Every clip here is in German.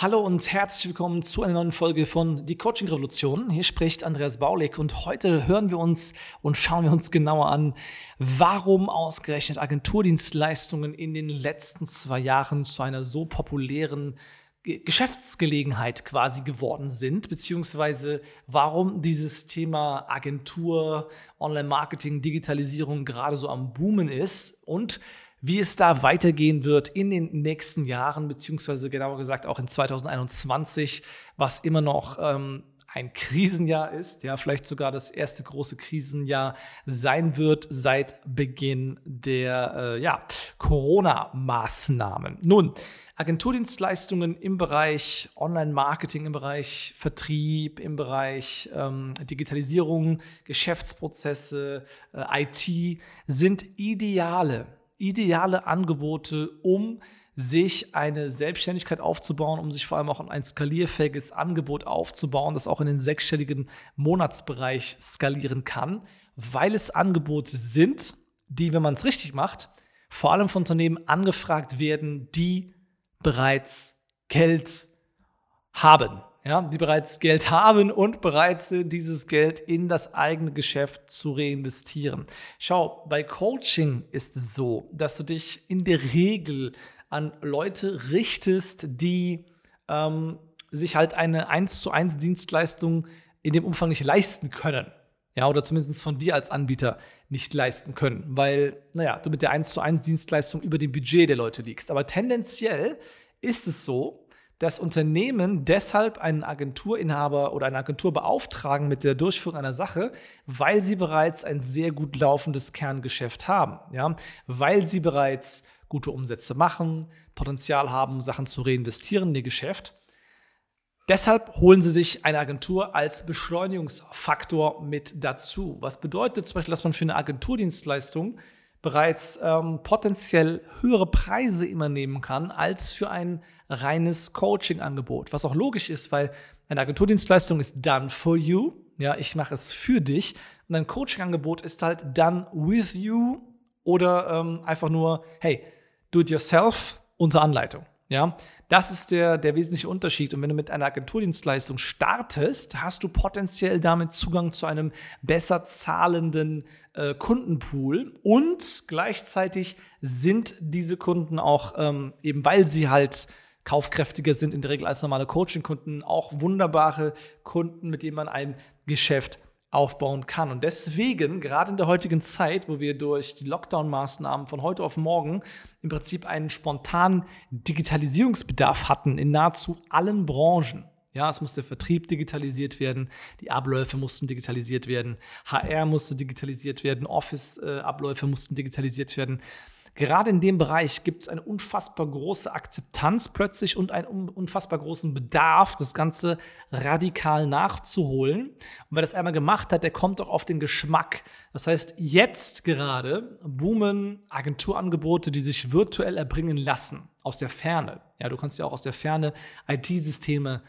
Hallo und herzlich willkommen zu einer neuen Folge von Die Coaching Revolution. Hier spricht Andreas Baulig und heute hören wir uns und schauen wir uns genauer an, warum ausgerechnet Agenturdienstleistungen in den letzten zwei Jahren zu einer so populären Geschäftsgelegenheit quasi geworden sind, beziehungsweise warum dieses Thema Agentur, Online-Marketing, Digitalisierung gerade so am Boomen ist und wie es da weitergehen wird in den nächsten Jahren, beziehungsweise genauer gesagt auch in 2021, was immer noch ähm, ein Krisenjahr ist, ja, vielleicht sogar das erste große Krisenjahr sein wird seit Beginn der äh, ja, Corona-Maßnahmen. Nun, Agenturdienstleistungen im Bereich Online-Marketing, im Bereich Vertrieb, im Bereich ähm, Digitalisierung, Geschäftsprozesse, äh, IT sind ideale ideale Angebote, um sich eine Selbstständigkeit aufzubauen, um sich vor allem auch ein skalierfähiges Angebot aufzubauen, das auch in den sechsstelligen Monatsbereich skalieren kann, weil es Angebote sind, die, wenn man es richtig macht, vor allem von Unternehmen angefragt werden, die bereits Geld haben ja, die bereits Geld haben und bereit sind, dieses Geld in das eigene Geschäft zu reinvestieren. Schau, bei Coaching ist es so, dass du dich in der Regel an Leute richtest, die ähm, sich halt eine 1 zu 1 Dienstleistung in dem Umfang nicht leisten können. Ja, oder zumindest von dir als Anbieter nicht leisten können, weil, naja, du mit der 1 zu 1 Dienstleistung über dem Budget der Leute liegst. Aber tendenziell ist es so, dass Unternehmen deshalb einen Agenturinhaber oder eine Agentur beauftragen mit der Durchführung einer Sache, weil sie bereits ein sehr gut laufendes Kerngeschäft haben, ja, weil sie bereits gute Umsätze machen, Potenzial haben, Sachen zu reinvestieren in ihr Geschäft. Deshalb holen sie sich eine Agentur als Beschleunigungsfaktor mit dazu. Was bedeutet zum Beispiel, dass man für eine Agenturdienstleistung bereits ähm, potenziell höhere Preise immer nehmen kann als für ein reines Coaching-Angebot. Was auch logisch ist, weil eine Agenturdienstleistung ist done for you. Ja, ich mache es für dich. Und ein Coaching-Angebot ist halt done with you oder ähm, einfach nur, hey, do it yourself unter Anleitung. Ja, das ist der, der wesentliche Unterschied. Und wenn du mit einer Agenturdienstleistung startest, hast du potenziell damit Zugang zu einem besser zahlenden äh, Kundenpool und gleichzeitig sind diese Kunden auch ähm, eben, weil sie halt kaufkräftiger sind in der Regel als normale Coaching-Kunden, auch wunderbare Kunden, mit denen man ein Geschäft aufbauen kann. Und deswegen, gerade in der heutigen Zeit, wo wir durch die Lockdown-Maßnahmen von heute auf morgen im Prinzip einen spontanen Digitalisierungsbedarf hatten in nahezu allen Branchen. Ja, es musste Vertrieb digitalisiert werden, die Abläufe mussten digitalisiert werden, HR musste digitalisiert werden, Office-Abläufe mussten digitalisiert werden. Gerade in dem Bereich gibt es eine unfassbar große Akzeptanz plötzlich und einen unfassbar großen Bedarf, das Ganze radikal nachzuholen. Und wer das einmal gemacht hat, der kommt auch auf den Geschmack. Das heißt, jetzt gerade boomen Agenturangebote, die sich virtuell erbringen lassen, aus der Ferne. Ja, du kannst ja auch aus der Ferne IT-Systeme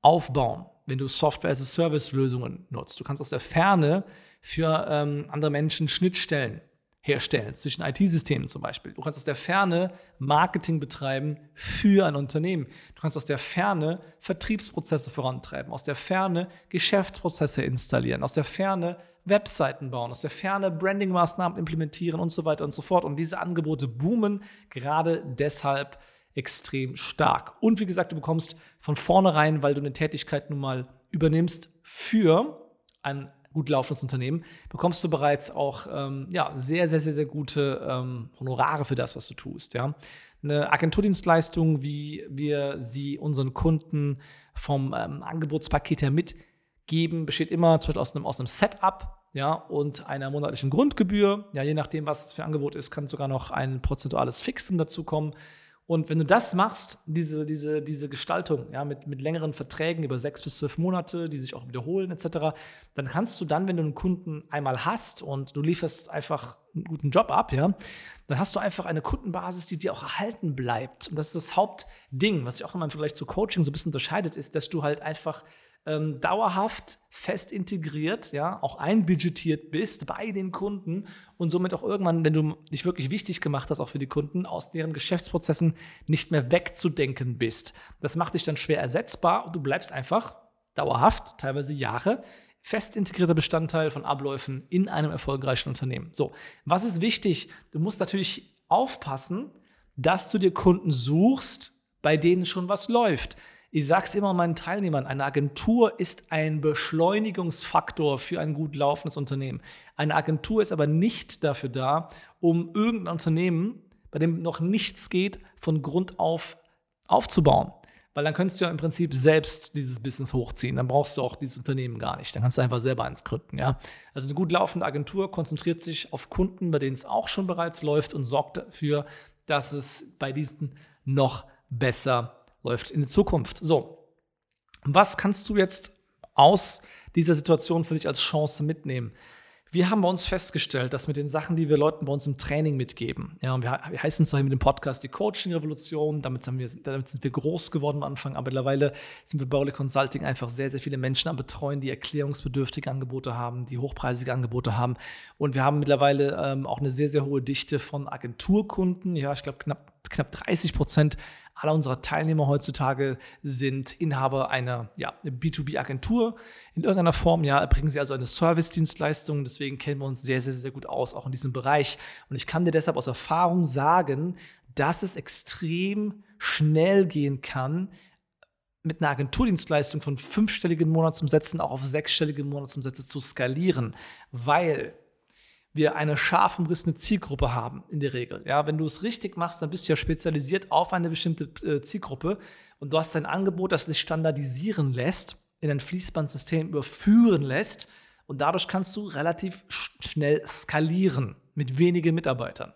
aufbauen, wenn du Software-as-a-Service-Lösungen nutzt. Du kannst aus der Ferne für ähm, andere Menschen Schnittstellen herstellen, zwischen IT-Systemen zum Beispiel. Du kannst aus der Ferne Marketing betreiben für ein Unternehmen. Du kannst aus der Ferne Vertriebsprozesse vorantreiben, aus der Ferne Geschäftsprozesse installieren, aus der Ferne Webseiten bauen, aus der Ferne Branding-Maßnahmen implementieren und so weiter und so fort. Und diese Angebote boomen gerade deshalb extrem stark. Und wie gesagt, du bekommst von vornherein, weil du eine Tätigkeit nun mal übernimmst, für ein gut laufendes Unternehmen, bekommst du bereits auch ähm, ja, sehr, sehr, sehr, sehr gute ähm, Honorare für das, was du tust. Ja? Eine Agenturdienstleistung, wie wir sie unseren Kunden vom ähm, Angebotspaket her mitgeben, besteht immer zum Beispiel aus einem, aus einem Setup, ja, und einer monatlichen Grundgebühr. Ja, je nachdem, was es für ein Angebot ist, kann sogar noch ein prozentuales Fixum dazukommen. Und wenn du das machst, diese, diese, diese Gestaltung, ja, mit, mit längeren Verträgen über sechs bis zwölf Monate, die sich auch wiederholen, etc., dann kannst du dann, wenn du einen Kunden einmal hast und du lieferst einfach einen guten Job ab, ja, dann hast du einfach eine Kundenbasis, die dir auch erhalten bleibt. Und das ist das Hauptding, was sich auch nochmal im Vergleich zu Coaching so ein bisschen unterscheidet, ist, dass du halt einfach ähm, dauerhaft fest integriert, ja, auch einbudgetiert bist bei den Kunden und somit auch irgendwann, wenn du dich wirklich wichtig gemacht hast, auch für die Kunden, aus deren Geschäftsprozessen nicht mehr wegzudenken bist. Das macht dich dann schwer ersetzbar und du bleibst einfach dauerhaft, teilweise Jahre, fest integrierter Bestandteil von Abläufen in einem erfolgreichen Unternehmen. So, was ist wichtig? Du musst natürlich aufpassen, dass du dir Kunden suchst, bei denen schon was läuft. Ich sage es immer meinen Teilnehmern, eine Agentur ist ein Beschleunigungsfaktor für ein gut laufendes Unternehmen. Eine Agentur ist aber nicht dafür da, um irgendein Unternehmen, bei dem noch nichts geht, von Grund auf aufzubauen. Weil dann könntest du ja im Prinzip selbst dieses Business hochziehen. Dann brauchst du auch dieses Unternehmen gar nicht. Dann kannst du einfach selber eins gründen. Ja? Also eine gut laufende Agentur konzentriert sich auf Kunden, bei denen es auch schon bereits läuft und sorgt dafür, dass es bei diesen noch besser läuft in die Zukunft. So, was kannst du jetzt aus dieser Situation für dich als Chance mitnehmen? Wir haben bei uns festgestellt, dass mit den Sachen, die wir Leuten bei uns im Training mitgeben, ja, wir, wir heißen es mit dem Podcast die Coaching-Revolution, damit, damit, sind wir groß geworden am Anfang, aber mittlerweile sind wir bei Ole Consulting einfach sehr, sehr viele Menschen am Betreuen, die erklärungsbedürftige Angebote haben, die hochpreisige Angebote haben. Und wir haben mittlerweile ähm, auch eine sehr, sehr hohe Dichte von Agenturkunden. Ja, ich glaube, knapp, knapp 30 Prozent aller unserer Teilnehmer heutzutage sind Inhaber einer ja, B2B-Agentur in irgendeiner Form. Ja, erbringen sie also eine Service-Dienstleistung. Deswegen kennen wir uns sehr, sehr, sehr gut aus, auch in diesem Bereich. Und ich kann dir deshalb aus Erfahrung sagen, dass es extrem schnell gehen kann, mit einer Agenturdienstleistung von fünfstelligen Monatsumsätzen auch auf sechsstellige Monatsumsätze zu skalieren, weil wir eine scharf umrissene Zielgruppe haben in der Regel. Ja, wenn du es richtig machst, dann bist du ja spezialisiert auf eine bestimmte äh, Zielgruppe und du hast ein Angebot, das dich standardisieren lässt, in ein Fließbandsystem überführen lässt und dadurch kannst du relativ schnell skalieren mit wenigen Mitarbeitern.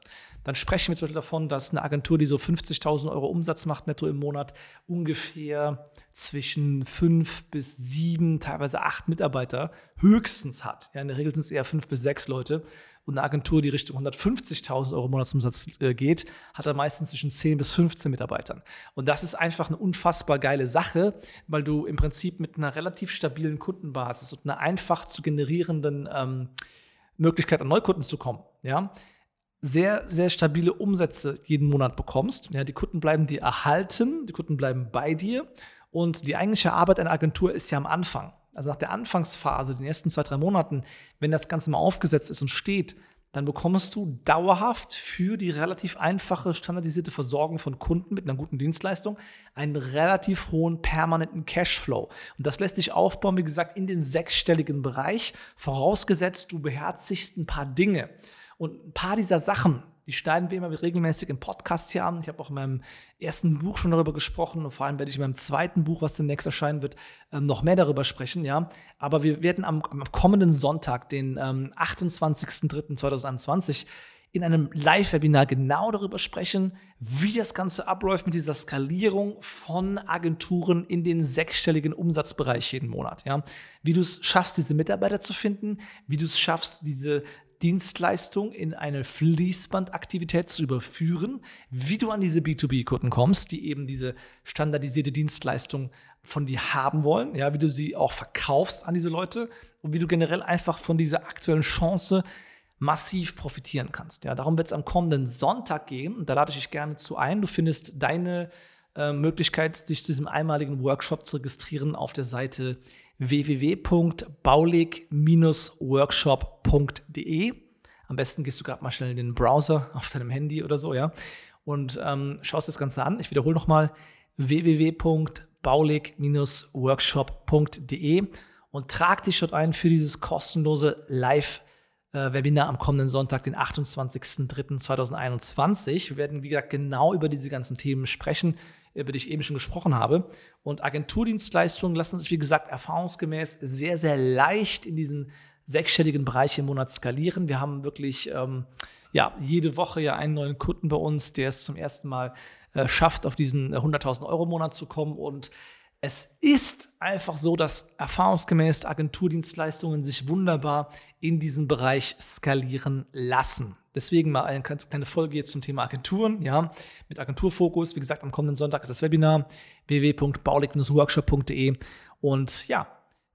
Dann sprechen wir zum Beispiel davon, dass eine Agentur, die so 50.000 Euro Umsatz macht, netto im Monat, ungefähr zwischen fünf bis sieben, teilweise acht Mitarbeiter höchstens hat. Ja, in der Regel sind es eher fünf bis sechs Leute. Und eine Agentur, die Richtung 150.000 Euro Monatsumsatz äh, geht, hat dann meistens zwischen 10 bis 15 Mitarbeitern. Und das ist einfach eine unfassbar geile Sache, weil du im Prinzip mit einer relativ stabilen Kundenbasis und einer einfach zu generierenden ähm, Möglichkeit an Neukunden zu kommen, ja, sehr, sehr stabile Umsätze jeden Monat bekommst. Ja, die Kunden bleiben dir erhalten, die Kunden bleiben bei dir und die eigentliche Arbeit einer Agentur ist ja am Anfang. Also nach der Anfangsphase, den ersten zwei, drei Monaten, wenn das Ganze mal aufgesetzt ist und steht, dann bekommst du dauerhaft für die relativ einfache, standardisierte Versorgung von Kunden mit einer guten Dienstleistung einen relativ hohen permanenten Cashflow. Und das lässt sich aufbauen, wie gesagt, in den sechsstelligen Bereich, vorausgesetzt, du beherzigst ein paar Dinge. Und ein paar dieser Sachen, die schneiden wir immer regelmäßig im Podcast hier an. Ich habe auch in meinem ersten Buch schon darüber gesprochen und vor allem werde ich in meinem zweiten Buch, was demnächst erscheinen wird, ähm, noch mehr darüber sprechen. Ja, aber wir werden am, am kommenden Sonntag, den ähm, 28.03.2021, in einem Live-Webinar genau darüber sprechen, wie das Ganze abläuft mit dieser Skalierung von Agenturen in den sechsstelligen Umsatzbereich jeden Monat. Ja? Wie du es schaffst, diese Mitarbeiter zu finden, wie du es schaffst, diese Dienstleistung in eine Fließbandaktivität zu überführen, wie du an diese B2B-Kunden kommst, die eben diese standardisierte Dienstleistung von dir haben wollen, ja, wie du sie auch verkaufst an diese Leute und wie du generell einfach von dieser aktuellen Chance massiv profitieren kannst. Ja, darum wird es am kommenden Sonntag gehen da lade ich dich gerne zu ein. Du findest deine äh, Möglichkeit, dich zu diesem einmaligen Workshop zu registrieren auf der Seite www.baulig-workshop.de. Am besten gehst du gerade mal schnell in den Browser auf deinem Handy oder so, ja, und ähm, schaust das Ganze an. Ich wiederhole nochmal www.baulig-workshop.de und trag dich dort ein für dieses kostenlose Live- Webinar am kommenden Sonntag, den 28.03.2021. Wir werden, wie gesagt, genau über diese ganzen Themen sprechen über die ich eben schon gesprochen habe. Und Agenturdienstleistungen lassen sich, wie gesagt, erfahrungsgemäß sehr, sehr leicht in diesen sechsstelligen Bereich im Monat skalieren. Wir haben wirklich ähm, ja, jede Woche ja einen neuen Kunden bei uns, der es zum ersten Mal äh, schafft, auf diesen 100.000 Euro im Monat zu kommen. Und es ist einfach so, dass erfahrungsgemäß Agenturdienstleistungen sich wunderbar in diesem Bereich skalieren lassen. Deswegen mal eine kleine Folge jetzt zum Thema Agenturen, ja, mit Agenturfokus. Wie gesagt, am kommenden Sonntag ist das Webinar www.baulig-workshop.de und ja,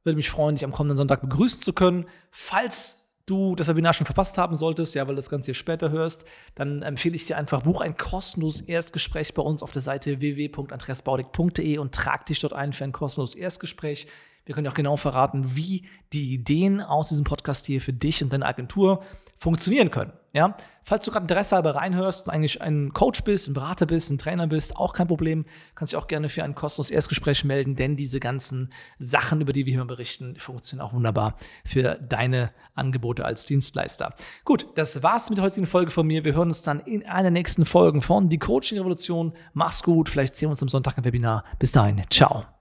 würde mich freuen, dich am kommenden Sonntag begrüßen zu können. Falls du das Webinar schon verpasst haben solltest, ja, weil du das Ganze hier später hörst, dann empfehle ich dir einfach, buch ein kostenloses Erstgespräch bei uns auf der Seite www.andreasbaudig.de und trag dich dort ein für ein kostenloses Erstgespräch. Wir können dir auch genau verraten, wie die Ideen aus diesem Podcast hier für dich und deine Agentur funktionieren können. Ja? Falls du gerade Interesse halber reinhörst und eigentlich ein Coach bist, ein Berater bist, ein Trainer bist, auch kein Problem. Kannst dich auch gerne für ein kostenloses Erstgespräch melden, denn diese ganzen Sachen, über die wir hier berichten, funktionieren auch wunderbar für deine Angebote als Dienstleister. Gut, das war's mit der heutigen Folge von mir. Wir hören uns dann in einer nächsten Folge von Die Coaching Revolution. Mach's gut, vielleicht sehen wir uns am Sonntag im Webinar. Bis dahin, ciao.